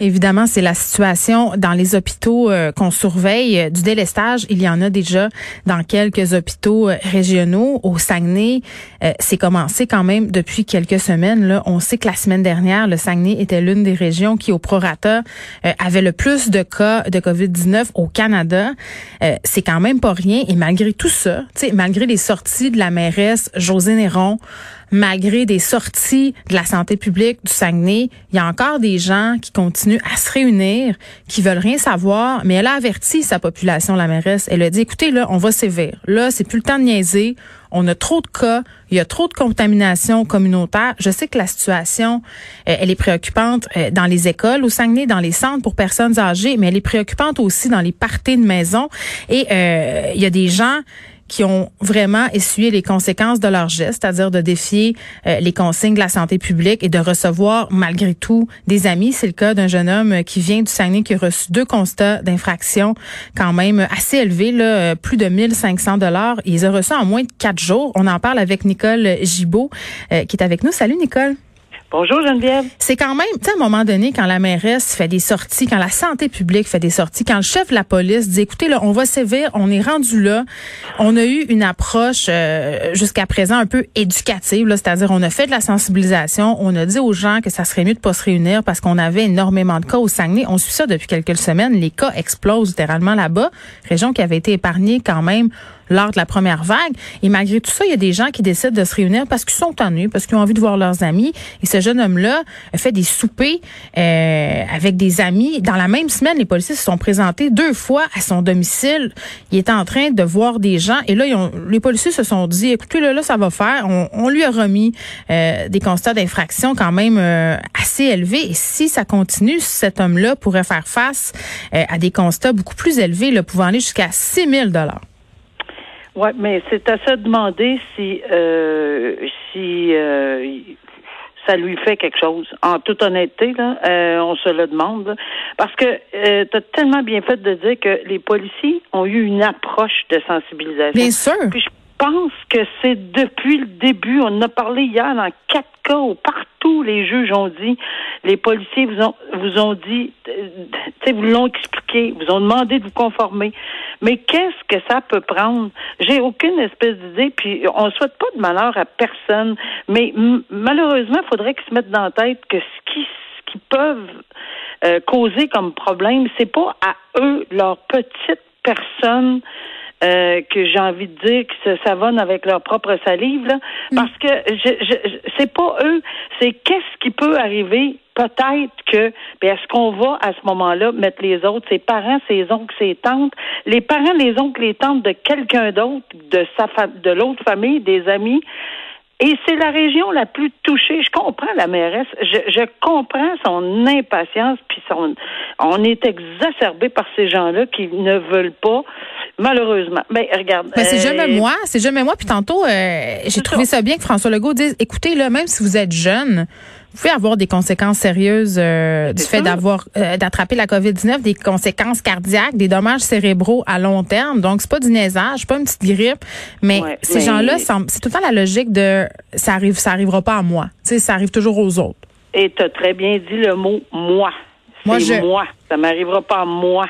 Évidemment, c'est la situation dans les hôpitaux euh, qu'on surveille. Du délestage, il y en a déjà dans quelques hôpitaux euh, régionaux. Au Saguenay, euh, c'est commencé quand même depuis quelques semaines. Là. On sait que la semaine dernière, le Saguenay était l'une des régions qui, au prorata, avait le plus de cas de COVID-19 au Canada. c'est quand même pas rien. Et malgré tout ça, malgré les sorties de la mairesse José Néron, malgré des sorties de la santé publique du Saguenay, il y a encore des gens qui continuent à se réunir, qui veulent rien savoir, mais elle a averti sa population, la mairesse. Elle a dit, écoutez, là, on va sévère. Là, c'est plus le temps de niaiser. On a trop de cas, il y a trop de contamination communautaire. Je sais que la situation, euh, elle est préoccupante euh, dans les écoles au Saguenay, dans les centres pour personnes âgées, mais elle est préoccupante aussi dans les parties de maison. Et euh, il y a des gens qui ont vraiment essuyé les conséquences de leur geste, c'est-à-dire de défier euh, les consignes de la santé publique et de recevoir malgré tout des amis. C'est le cas d'un jeune homme qui vient du Saguenay qui a reçu deux constats d'infraction quand même assez élevés, euh, plus de 1500 dollars. Il les a reçus en moins de quatre jours. On en parle avec Nicole Gibault euh, qui est avec nous. Salut Nicole. Bonjour Geneviève. C'est quand même, tu sais, à un moment donné, quand la mairesse fait des sorties, quand la santé publique fait des sorties, quand le chef de la police dit, écoutez, là, on va sévir, on est rendu là, on a eu une approche euh, jusqu'à présent un peu éducative, c'est-à-dire on a fait de la sensibilisation, on a dit aux gens que ça serait mieux de pas se réunir parce qu'on avait énormément de cas au Saguenay. On suit ça depuis quelques semaines, les cas explosent littéralement là-bas, région qui avait été épargnée quand même lors de la première vague. Et malgré tout ça, il y a des gens qui décident de se réunir parce qu'ils sont ennuyés, parce qu'ils ont envie de voir leurs amis. Et ce jeune homme-là a fait des soupers euh, avec des amis. Dans la même semaine, les policiers se sont présentés deux fois à son domicile. Il était en train de voir des gens. Et là, les policiers se sont dit, écoutez, là, là ça va faire. On, lui a remis euh, des constats d'infraction quand même euh, assez élevés. Et si ça continue, cet homme-là pourrait faire face à des constats beaucoup plus élevés, là, pouvant aller jusqu'à 6 000 oui, mais c'est à se demander si euh, si euh, ça lui fait quelque chose. En toute honnêteté, là, euh, on se le demande. Parce que euh, tu as tellement bien fait de dire que les policiers ont eu une approche de sensibilisation. Bien sûr. Puis je pense que c'est depuis le début. On en a parlé hier dans quatre cas où partout les juges ont dit, les policiers vous ont vous ont dit, euh, vous l'ont expliqué, vous ont demandé de vous conformer. Mais qu'est-ce que ça peut prendre? J'ai aucune espèce d'idée, puis on ne souhaite pas de malheur à personne, mais malheureusement, il faudrait qu'ils se mettent dans la tête que ce qui, ce qui peuvent euh, causer comme problème, c'est pas à eux, leur petite personne, euh, que j'ai envie de dire qui se savonnent avec leur propre salive, là, mm. parce que je, je, c'est pas eux, c'est qu'est-ce qui peut arriver. Peut-être que, ben, est-ce qu'on va à ce moment-là mettre les autres, ses parents, ses oncles, ses tantes, les parents, les oncles, les tantes de quelqu'un d'autre, de sa de l'autre famille, des amis, et c'est la région la plus touchée. Je comprends la mairesse. Je, je comprends son impatience, puis son. On est exacerbé par ces gens-là qui ne veulent pas, malheureusement. Mais ben, regarde. Mais c'est jamais euh, moi. C'est jamais moi. Puis tantôt, euh, j'ai trouvé ça bien que François Legault dise, écoutez là, même si vous êtes jeune, vous pouvez avoir des conséquences sérieuses euh, du fait d'avoir euh, d'attraper la COVID-19, des conséquences cardiaques, des dommages cérébraux à long terme. Donc c'est pas du naisage, pas une petite grippe, mais ces gens-là, c'est tout le temps la logique de ça arrive, ça arrivera pas à moi. Tu sais, ça arrive toujours aux autres. Et tu as très bien dit le mot moi. Moi, je... moi. Ça m'arrivera pas à moi.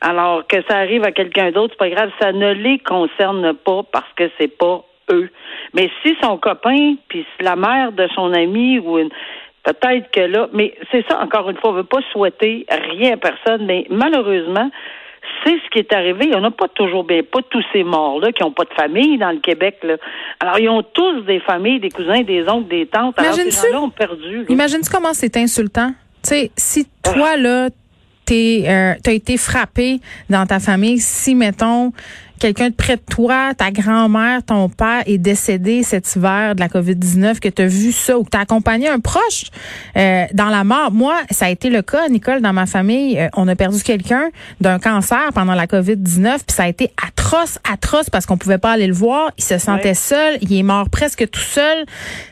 Alors que ça arrive à quelqu'un d'autre, c'est pas grave. Ça ne les concerne pas parce que c'est pas eux. Mais si son copain, puis la mère de son ami ou une, Peut-être que là, mais c'est ça, encore une fois, on ne veut pas souhaiter rien à personne, mais malheureusement, c'est ce qui est arrivé. Il n'y en a pas toujours bien, pas tous ces morts-là qui n'ont pas de famille dans le Québec. Là. Alors, ils ont tous des familles, des cousins, des oncles, des tantes. Alors, ces gens-là ont perdu. Imagine-tu comment c'est insultant? Tu sais, si toi, là, t'es, euh, t'as été frappé dans ta famille, si, mettons, quelqu'un de près de toi, ta grand-mère, ton père est décédé cet hiver de la COVID-19, que tu as vu ça ou que tu as accompagné un proche euh, dans la mort. Moi, ça a été le cas, Nicole, dans ma famille. Euh, on a perdu quelqu'un d'un cancer pendant la COVID-19, puis ça a été atroce, atroce parce qu'on pouvait pas aller le voir. Il se sentait seul, il est mort presque tout seul.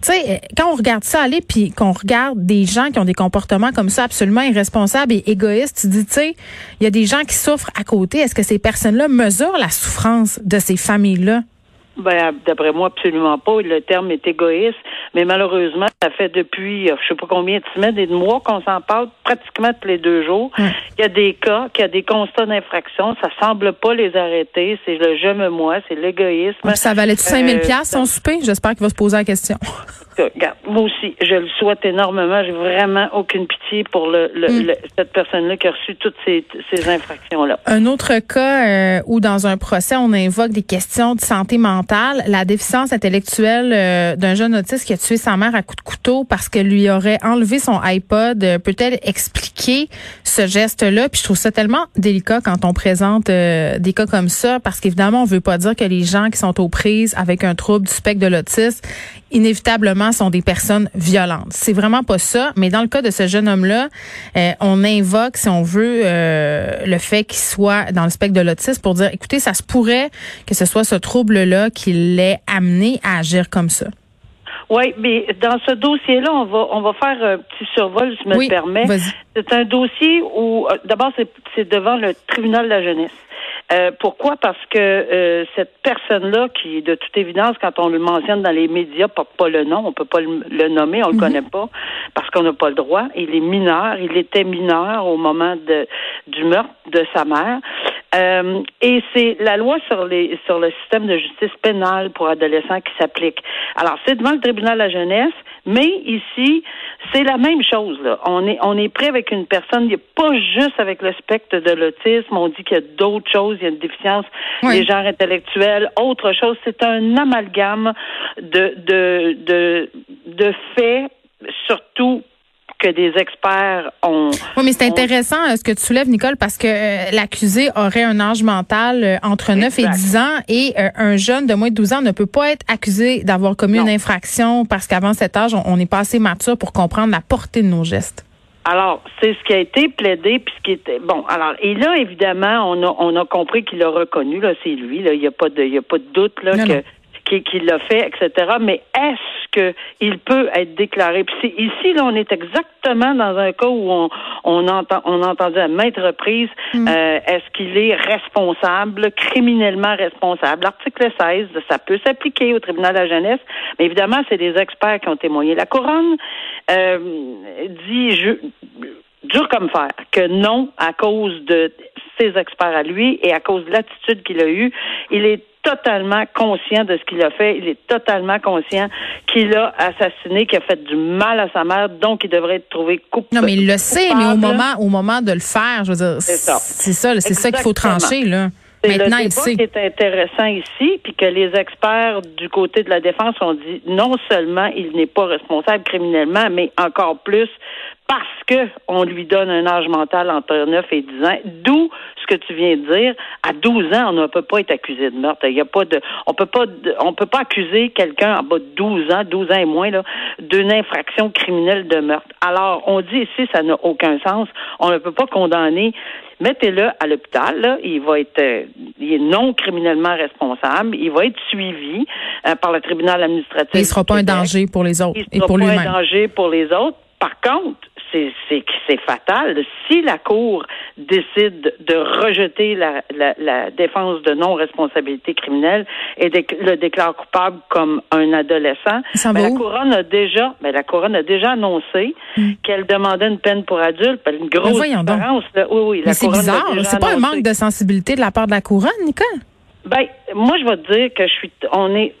Tu sais, euh, quand on regarde ça aller, puis qu'on regarde des gens qui ont des comportements comme ça absolument irresponsables et égoïstes, tu dis, tu sais, il y a des gens qui souffrent à côté. Est-ce que ces personnes-là mesurent la souffrance de ces familles-là? Ben, d'après moi, absolument pas. Le terme est égoïste. Mais malheureusement, ça fait depuis, je sais pas combien de semaines et de mois qu'on s'en parle pratiquement tous les deux jours. Il y a des cas, qu'il y a des constats d'infraction. Ça semble pas les arrêter. C'est le je me moi, c'est l'égoïsme. Ça valait 5000 euh, pièces son souper? J'espère qu'il va se poser la question. moi aussi, je le souhaite énormément. J'ai vraiment aucune pitié pour le, mm. cette personne-là qui a reçu toutes ces, ces infractions-là. Un autre cas euh, où dans un procès, on invoque des questions de santé mentale, la déficience intellectuelle euh, d'un jeune autiste qui a tué sa mère à coups de couteau parce qu'elle lui aurait enlevé son iPod. Euh, peut-elle expliquer ce geste-là? Puis je trouve ça tellement délicat quand on présente des cas comme ça parce qu'évidemment, on veut pas dire que les gens qui sont aux prises avec un trouble du spectre de l'autisme, inévitablement sont des personnes violentes. C'est vraiment pas ça. Mais dans le cas de ce jeune homme-là, euh, on invoque, si on veut, euh, le fait qu'il soit dans le spectre de l'autisme pour dire, écoutez, ça se pourrait que ce soit ce trouble-là qui l'ait amené à agir comme ça. Oui, mais dans ce dossier-là, on va on va faire un petit survol, si je me le permets. C'est un dossier où, euh, d'abord, c'est devant le tribunal de la jeunesse. Euh, pourquoi? Parce que euh, cette personne-là, qui, de toute évidence, quand on le mentionne dans les médias, porte pas le nom, on peut pas le, nommer, on le mhm. connaît pas, parce qu'on n'a pas le droit. Il est mineur, il était mineur au moment de, du meurtre de sa mère. Euh, et c'est la loi sur les sur le système de justice pénale pour adolescents qui s'applique. Alors, c'est devant le tribunal de la jeunesse, mais ici, c'est la même chose. Là. On est on est prêt avec une personne, il n'y a pas juste avec le spectre de l'autisme, on dit qu'il y a d'autres choses, il y a une déficience des genres intellectuels, autre chose. C'est un amalgame de de de, de faits surtout que des experts ont. Oui, mais c'est intéressant euh, ce que tu soulèves, Nicole, parce que euh, l'accusé aurait un âge mental euh, entre 9 et 10 ans et un jeune de moins de 12 ans ne peut pas être accusé d'avoir commis une infraction parce qu'avant cet âge, on n'est pas assez mature pour comprendre la portée de nos gestes. Alors, c'est ce qui a été plaidé, puis ce qui était bon. Alors, et là, évidemment, on a on a compris qu'il a reconnu là, c'est lui. Là, il n'y a pas de il y a pas de doute là que qu'il l'a fait, etc. Mais est-ce qu'il peut être déclaré? Puis ici, là, on est exactement dans un cas où on, on entend, on a entendu à maintes reprises, mm. euh, est-ce qu'il est responsable, criminellement responsable? L'article 16, ça peut s'appliquer au tribunal de la jeunesse, mais évidemment, c'est des experts qui ont témoigné. La couronne euh, dit je, dur comme fer que non à cause de ses experts à lui et à cause de l'attitude qu'il a eue. Il est totalement conscient de ce qu'il a fait. Il est totalement conscient qu'il a assassiné, qu'il a fait du mal à sa mère, donc il devrait être trouvé coupable. Non, mais il le sait, mais au moment, au moment de le faire, je veux dire, c'est ça, c'est ça, c'est ça qu'il faut trancher là. Maintenant, le sait. qui est intéressant ici, puis que les experts du côté de la défense ont dit non seulement il n'est pas responsable criminellement, mais encore plus parce que on lui donne un âge mental entre 9 et 10 ans, d'où ce que tu viens de dire. À 12 ans, on ne peut pas être accusé de meurtre. Il y a pas de, on peut pas, on peut pas accuser quelqu'un en bas de 12 ans, 12 ans et moins, là, d'une infraction criminelle de meurtre. Alors, on dit ici, ça n'a aucun sens. On ne peut pas condamner mettez-le à l'hôpital. Il va être, euh, il est non criminellement responsable. Il va être suivi euh, par le tribunal administratif. il ne sera pas un danger pour les autres et pour lui-même. un danger pour les autres. Par contre, c'est c'est fatal. Si la Cour décide de rejeter la, la, défense de non-responsabilité criminelle et le déclare coupable comme un adolescent, ben, la couronne a déjà, ben, la couronne a déjà annoncé hmm. qu'elle demandait une peine pour adulte. Une grosse différence. oui, oui, Mais c'est bizarre. C'est pas un manque de sensibilité de la part de la couronne, Nicole? Ben, moi, je vais te dire que je suis, on est,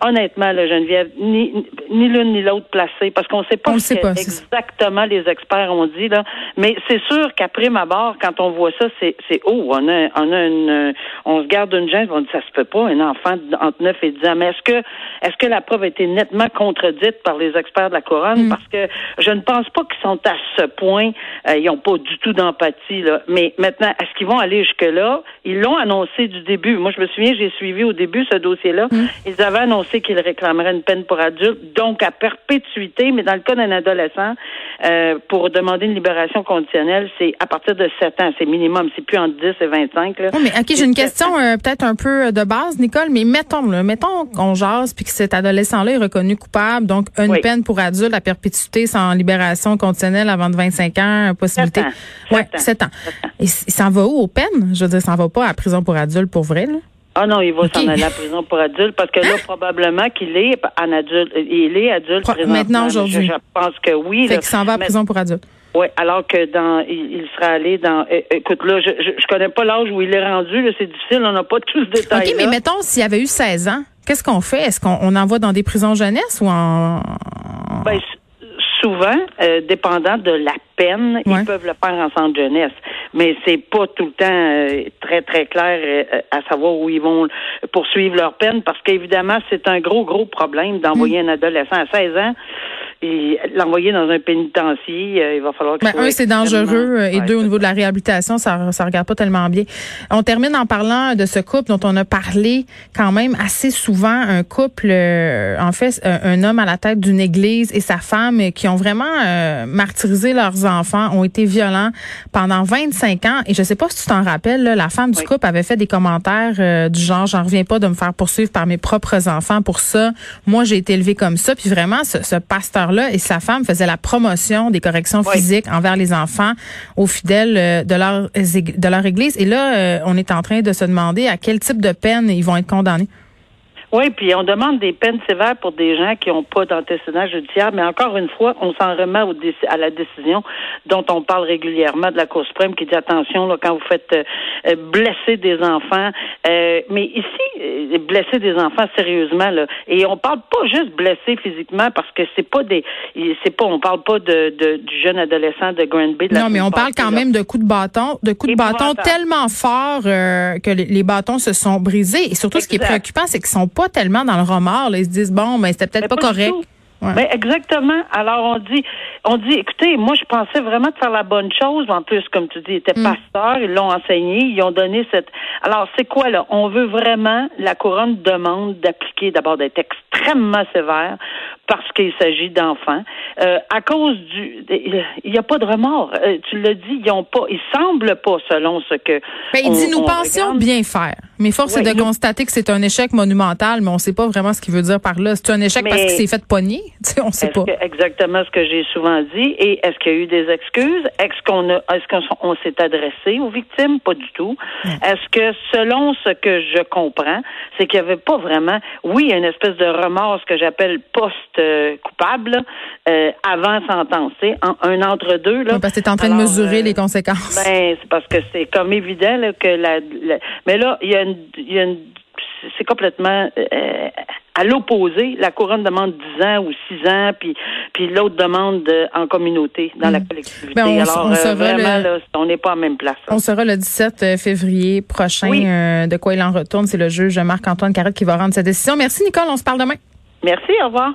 honnêtement, là, Geneviève, ni, ni l'une ni l'autre placée, parce qu'on ne sait pas, ce que exactement les experts ont dit là. Mais c'est sûr qu'après ma barre, quand on voit ça, c'est, c'est oh, on a, on a une, on se garde une gêne, on dit ça se peut pas, un enfant entre 9 et 10 ans. Mais est-ce que, est-ce que la preuve a été nettement contredite par les experts de la couronne? Mm. Parce que je ne pense pas qu'ils sont à ce point, euh, ils n'ont pas du tout d'empathie là. Mais maintenant, est-ce qu'ils vont aller jusque là Ils l'ont annoncé du début. Moi, je me souviens, j'ai suivi au début ce dossier-là. Mm. Ils avaient annoncé qu'ils réclameraient une peine pour adultes, donc à perpétuité, mais dans le cas d'un adolescent, euh, pour demander une libération conditionnelle, c'est à partir de 7 ans, c'est minimum, c'est plus entre 10 et 25. Là. mais OK, j'ai une question euh, peut-être un peu de base, Nicole, mais mettons, là, mettons qu'on jase puis que cet adolescent-là est reconnu coupable, donc une peine pour adulte à perpétuité sans libération conditionnelle avant de 25 ans, possibilité. 7 ans. Ouais, 7 ans. ans. Et s'en va où aux peines? Je veux dire, s'en va pas à prison pour adulte pour vrai, là? Ah non, il va s'en aller à la prison pour adulte parce que là, hein? probablement qu'il est en adulte. Il est adulte Maintenant, aujourd'hui. Je, pense que oui. Fait qu'il s'en va à prison pour adulte. Oui, alors que dans il, sera allé dans écoute là, je, je, connais pas l'âge où il est rendu, c'est difficile, on n'a pas tous ce détails. OK, mais mettons s'il avait eu 16 ans, qu'est-ce qu'on fait? Est-ce qu'on envoie dans des prisons jeunesse ou en ben, souvent, euh, dépendant de la peine, ils peuvent le faire en centre jeunesse. Mais c'est pas tout le temps euh, très, très clair euh, à savoir où ils vont poursuivre leur peine parce qu'évidemment, c'est un gros, gros problème d'envoyer mm. un adolescent à 16 ans et l'envoyer dans un pénitencier, euh, il va falloir que ben, un, c'est dangereux euh, et deux, au niveau de la réhabilitation, ça ça regarde pas tellement bien. On termine en parlant de ce couple dont on a parlé quand même assez souvent, un couple, euh, en fait, un, homme à la tête d'une église et sa femme qui ont vraiment martyrisé leurs enfants, ont été violents pendant 25 ans. Et je sais pas si tu t'en rappelles, la femme du couple avait fait des commentaires du genre, j'en reviens pas de me faire poursuivre par mes propres enfants pour ça. Moi, j'ai été élevée comme ça. Puis vraiment, ce, ce pasteur là et sa femme faisaient la promotion des corrections physiques envers les enfants aux fidèles euh, de leur de leur église. Et là, euh, on est en train de se demander à quel type de peine ils vont être condamnés. Oui, puis on demande des peines sévères pour des gens qui n'ont pas d'antécédent judiciaire, mais encore une fois, on s'en remet au à la décision dont on parle régulièrement de la Cour suprême qui dit attention là, quand vous faites euh, euh, blesser des enfants. Euh, mais ici, blesser des enfants sérieusement là, et on parle pas juste blesser physiquement parce que c'est pas des, c'est pas, on parle pas de, de, du jeune adolescent de Granby. non, mais on parle quand même de coups de bâton, de coups de bâton tellement forts que les, bâtons se sont brisés. Et surtout, ce qui est préoccupant, c'est qu'ils sont pas tellement dans le remords. Ils se disent bon, mais c'était peut-être pas, correct. Ben, exactement. Alors on dit, on dit, écoutez, moi je pensais vraiment de faire la bonne chose. En plus, comme tu dis, ils étaient mm. pasteurs, ils l'ont enseigné, ils ont donné cette. Alors c'est quoi là? On veut vraiment la couronne demande d'appliquer d'abord d'être extrêmement sévère parce qu'il s'agit d'enfants. Euh, à cause du, il n'y a pas de remords. Euh, tu l'as dit, ils ont pas, ils semblent pas selon ce que. Ben, il dit nous pensions bien faire, mais force est de constater que c'est un échec monumental, mais on ne sait pas vraiment ce qu'il veut dire par là. C'est un échec parce qu'il s'est fait pogner, on sait pas. exactement ce que j'ai souvent dit. Et est-ce qu'il y a eu des excuses? Est-ce qu'on a, est-ce qu'on s'est adressé aux victimes? Pas du tout. Est-ce que selon ce que je comprends, c'est qu'il n'y avait pas vraiment, oui, il y a une espèce de remords, ce que j'appelle post euh, coupable euh, avant sentence, un, un entre deux là. parce que tu en train de mesurer euh, les conséquences. Ben, c'est parce que c'est comme évident que la, mais là il y a une, y a une c'est complètement à l'opposé, la couronne demande 10 ans ou 6 ans, puis puis l'autre demande en communauté, dans la mm. collectivité. Ben, on, Alors, vraiment, là, on n'est pas en même place. On sera le 17 février prochain. de quoi il en retourne, c'est le juge Marc-Antoine Carrette qui va rendre sa décision. Merci, Nicole. On se parle demain. Merci. Au revoir.